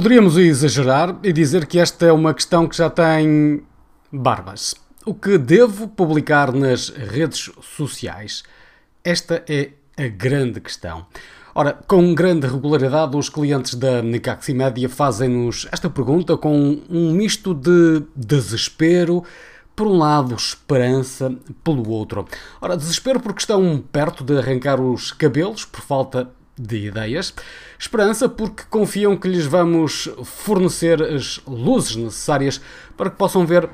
Poderíamos exagerar e dizer que esta é uma questão que já tem barbas. O que devo publicar nas redes sociais? Esta é a grande questão. Ora, com grande regularidade, os clientes da Nicaxi Média fazem-nos esta pergunta com um misto de desespero, por um lado, esperança, pelo outro. Ora, desespero porque estão perto de arrancar os cabelos por falta de ideias. Esperança porque confiam que lhes vamos fornecer as luzes necessárias para que possam ver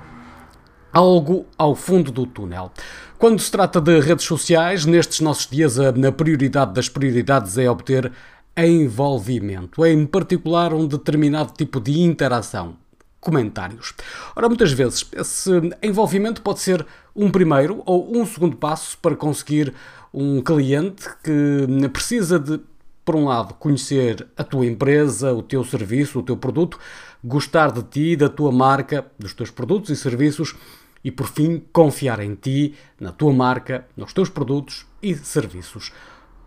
algo ao fundo do túnel. Quando se trata de redes sociais, nestes nossos dias a prioridade das prioridades é obter envolvimento, em particular um determinado tipo de interação, comentários. Ora, muitas vezes esse envolvimento pode ser um primeiro ou um segundo passo para conseguir um cliente que precisa de por um lado, conhecer a tua empresa, o teu serviço, o teu produto, gostar de ti, da tua marca, dos teus produtos e serviços e, por fim, confiar em ti, na tua marca, nos teus produtos e serviços.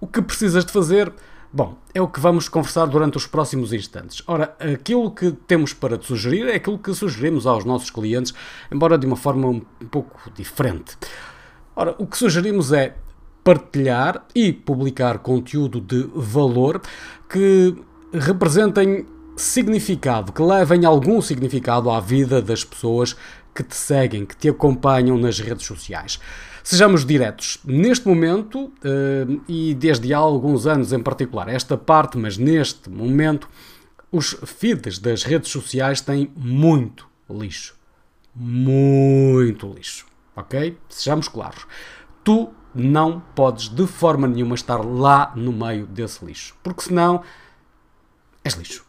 O que precisas de fazer? Bom, é o que vamos conversar durante os próximos instantes. Ora, aquilo que temos para te sugerir é aquilo que sugerimos aos nossos clientes, embora de uma forma um pouco diferente. Ora, o que sugerimos é partilhar e publicar conteúdo de valor que representem significado, que levem algum significado à vida das pessoas que te seguem, que te acompanham nas redes sociais. Sejamos diretos, neste momento, eh, e desde há alguns anos em particular, esta parte, mas neste momento, os feeds das redes sociais têm muito lixo. Muito lixo. Ok? Sejamos claros. Tu não podes de forma nenhuma estar lá no meio desse lixo, porque senão és lixo.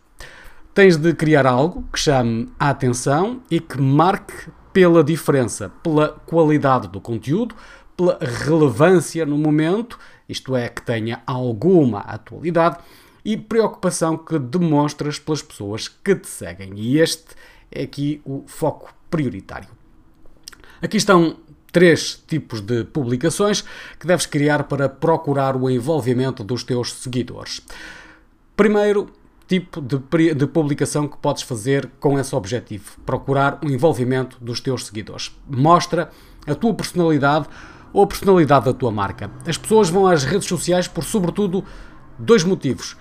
Tens de criar algo que chame a atenção e que marque pela diferença, pela qualidade do conteúdo, pela relevância no momento, isto é, que tenha alguma atualidade e preocupação que demonstras pelas pessoas que te seguem. E este é aqui o foco prioritário. Aqui estão três tipos de publicações que deves criar para procurar o envolvimento dos teus seguidores. Primeiro tipo de, de, publicação que podes fazer com esse objetivo: procurar o envolvimento dos teus seguidores. Mostra a tua personalidade ou a personalidade da tua marca. As pessoas vão às redes sociais por, sobretudo, dois motivos: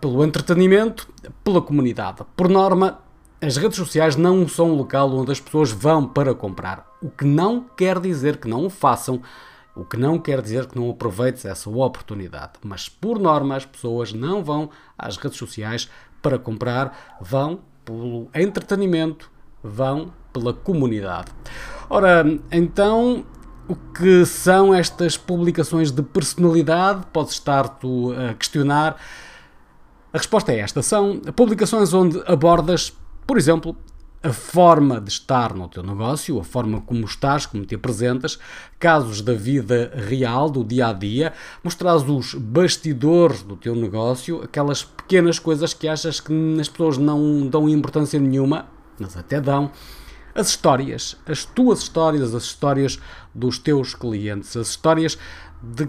pelo entretenimento, pela comunidade. Por norma, as redes sociais não são um local onde as pessoas vão para comprar, o que não quer dizer que não o façam, o que não quer dizer que não aproveites essa oportunidade. Mas por norma as pessoas não vão às redes sociais para comprar, vão pelo entretenimento, vão pela comunidade. Ora, então o que são estas publicações de personalidade? Podes estar tu a questionar. A resposta é esta: são publicações onde abordas por exemplo, a forma de estar no teu negócio, a forma como estás, como te apresentas, casos da vida real, do dia a dia, mostrar os bastidores do teu negócio, aquelas pequenas coisas que achas que as pessoas não dão importância nenhuma, mas até dão. As histórias, as tuas histórias, as histórias dos teus clientes, as histórias de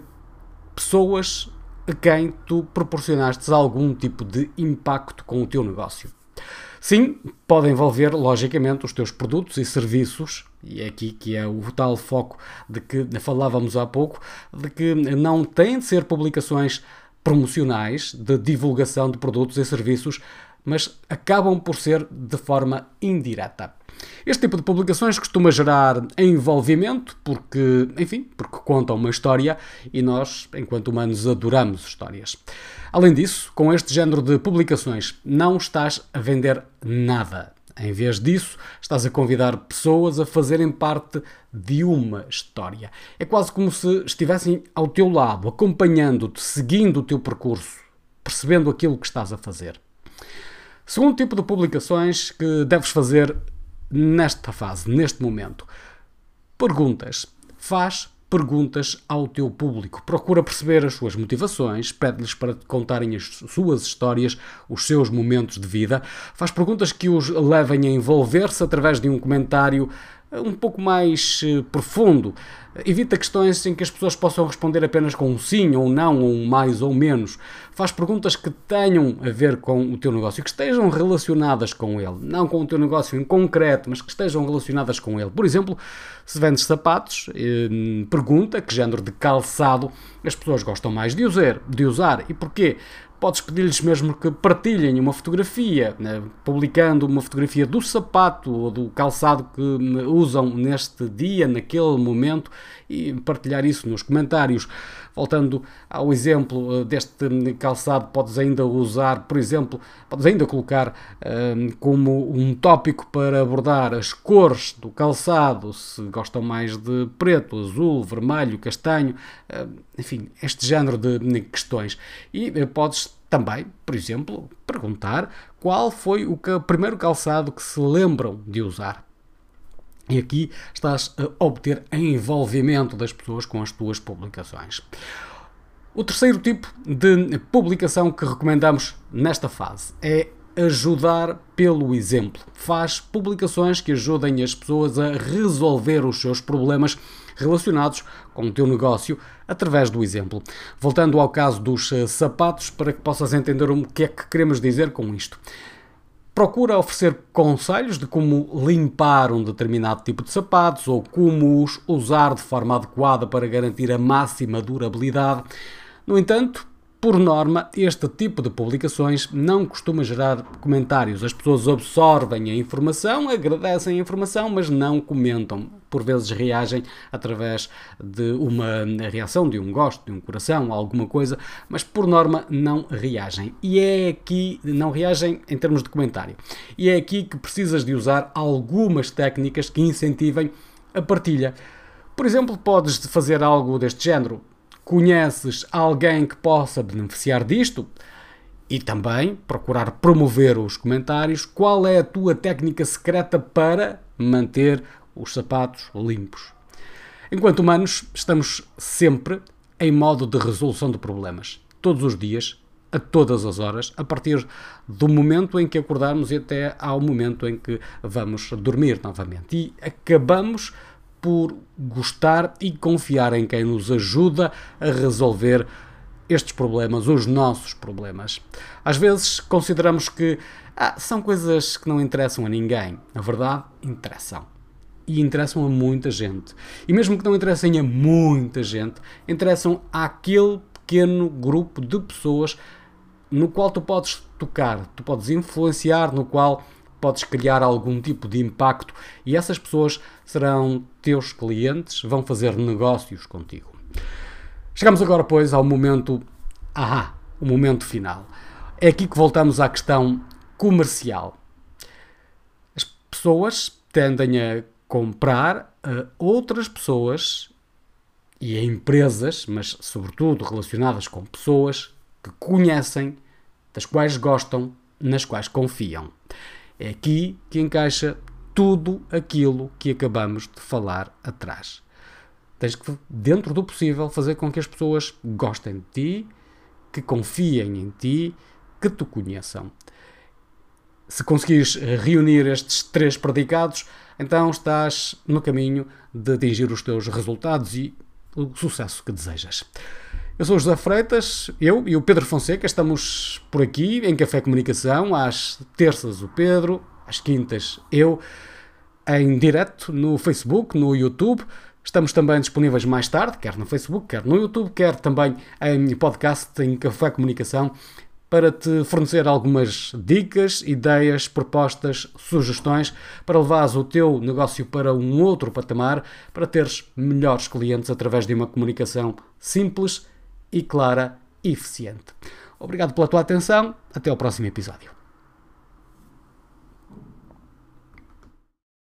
pessoas a quem tu proporcionaste algum tipo de impacto com o teu negócio. Sim, pode envolver, logicamente, os teus produtos e serviços, e é aqui que é o tal foco de que falávamos há pouco, de que não têm de ser publicações promocionais de divulgação de produtos e serviços, mas acabam por ser de forma indireta. Este tipo de publicações costuma gerar envolvimento porque, enfim, porque contam uma história e nós, enquanto humanos, adoramos histórias. Além disso, com este género de publicações, não estás a vender nada. Em vez disso, estás a convidar pessoas a fazerem parte de uma história. É quase como se estivessem ao teu lado, acompanhando-te, seguindo o teu percurso, percebendo aquilo que estás a fazer. Segundo tipo de publicações que deves fazer nesta fase, neste momento. Perguntas. Faz perguntas ao teu público. Procura perceber as suas motivações, pede-lhes para te contarem as suas histórias, os seus momentos de vida. Faz perguntas que os levem a envolver-se através de um comentário um pouco mais eh, profundo. Evita questões em que as pessoas possam responder apenas com um sim ou não, ou um mais ou menos. Faz perguntas que tenham a ver com o teu negócio, que estejam relacionadas com ele. Não com o teu negócio em concreto, mas que estejam relacionadas com ele. Por exemplo, se vendes sapatos, eh, pergunta que género de calçado as pessoas gostam mais de usar, de usar e porquê. Podes pedir-lhes mesmo que partilhem uma fotografia, né, publicando uma fotografia do sapato ou do calçado que usam neste dia, naquele momento, e partilhar isso nos comentários. Voltando ao exemplo eh, deste calçado, podes ainda usar, por exemplo, podes ainda colocar um, como um tópico para abordar as cores do calçado, se gostam mais de preto, azul, vermelho, castanho, um, enfim, este género de questões. E eh, podes também, por exemplo, perguntar qual foi o primeiro calçado que se lembram de usar. E aqui estás a obter envolvimento das pessoas com as tuas publicações. O terceiro tipo de publicação que recomendamos nesta fase é ajudar pelo exemplo. Faz publicações que ajudem as pessoas a resolver os seus problemas relacionados com o teu negócio através do exemplo. Voltando ao caso dos sapatos, para que possas entender o que é que queremos dizer com isto. Procura oferecer conselhos de como limpar um determinado tipo de sapatos ou como os usar de forma adequada para garantir a máxima durabilidade. No entanto, por norma, este tipo de publicações não costuma gerar comentários. As pessoas absorvem a informação, agradecem a informação, mas não comentam. Por vezes reagem através de uma reação, de um gosto, de um coração, alguma coisa, mas por norma não reagem. E é aqui, não reagem em termos de comentário. E é aqui que precisas de usar algumas técnicas que incentivem a partilha. Por exemplo, podes fazer algo deste género conheces alguém que possa beneficiar disto? E também procurar promover os comentários. Qual é a tua técnica secreta para manter os sapatos limpos? Enquanto humanos, estamos sempre em modo de resolução de problemas. Todos os dias, a todas as horas, a partir do momento em que acordamos e até ao momento em que vamos dormir novamente. E acabamos por gostar e confiar em quem nos ajuda a resolver estes problemas, os nossos problemas. Às vezes consideramos que ah, são coisas que não interessam a ninguém. Na verdade, interessam. E interessam a muita gente. E mesmo que não interessem a muita gente, interessam àquele pequeno grupo de pessoas no qual tu podes tocar, tu podes influenciar, no qual podes criar algum tipo de impacto e essas pessoas serão teus clientes, vão fazer negócios contigo. Chegamos agora, pois, ao momento. Ah, o momento final. É aqui que voltamos à questão comercial. As pessoas tendem a comprar a outras pessoas e a empresas, mas sobretudo relacionadas com pessoas que conhecem, das quais gostam, nas quais confiam. É aqui que encaixa tudo aquilo que acabamos de falar atrás. Tens que, dentro do possível, fazer com que as pessoas gostem de ti, que confiem em ti, que te conheçam. Se conseguires reunir estes três predicados, então estás no caminho de atingir os teus resultados e o sucesso que desejas. Eu sou o José Freitas, eu e o Pedro Fonseca estamos por aqui em Café Comunicação, às terças o Pedro, às quintas eu, em direto no Facebook, no YouTube. Estamos também disponíveis mais tarde, quer no Facebook, quer no YouTube, quer também em podcast em Café Comunicação, para te fornecer algumas dicas, ideias, propostas, sugestões para levares o teu negócio para um outro patamar, para teres melhores clientes através de uma comunicação simples e clara e eficiente. Obrigado pela tua atenção. Até ao próximo episódio.